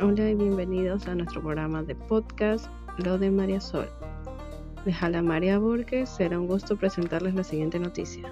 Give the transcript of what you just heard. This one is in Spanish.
Hola y bienvenidos a nuestro programa de podcast Lo de María Sol. Les habla María Borges, será un gusto presentarles la siguiente noticia.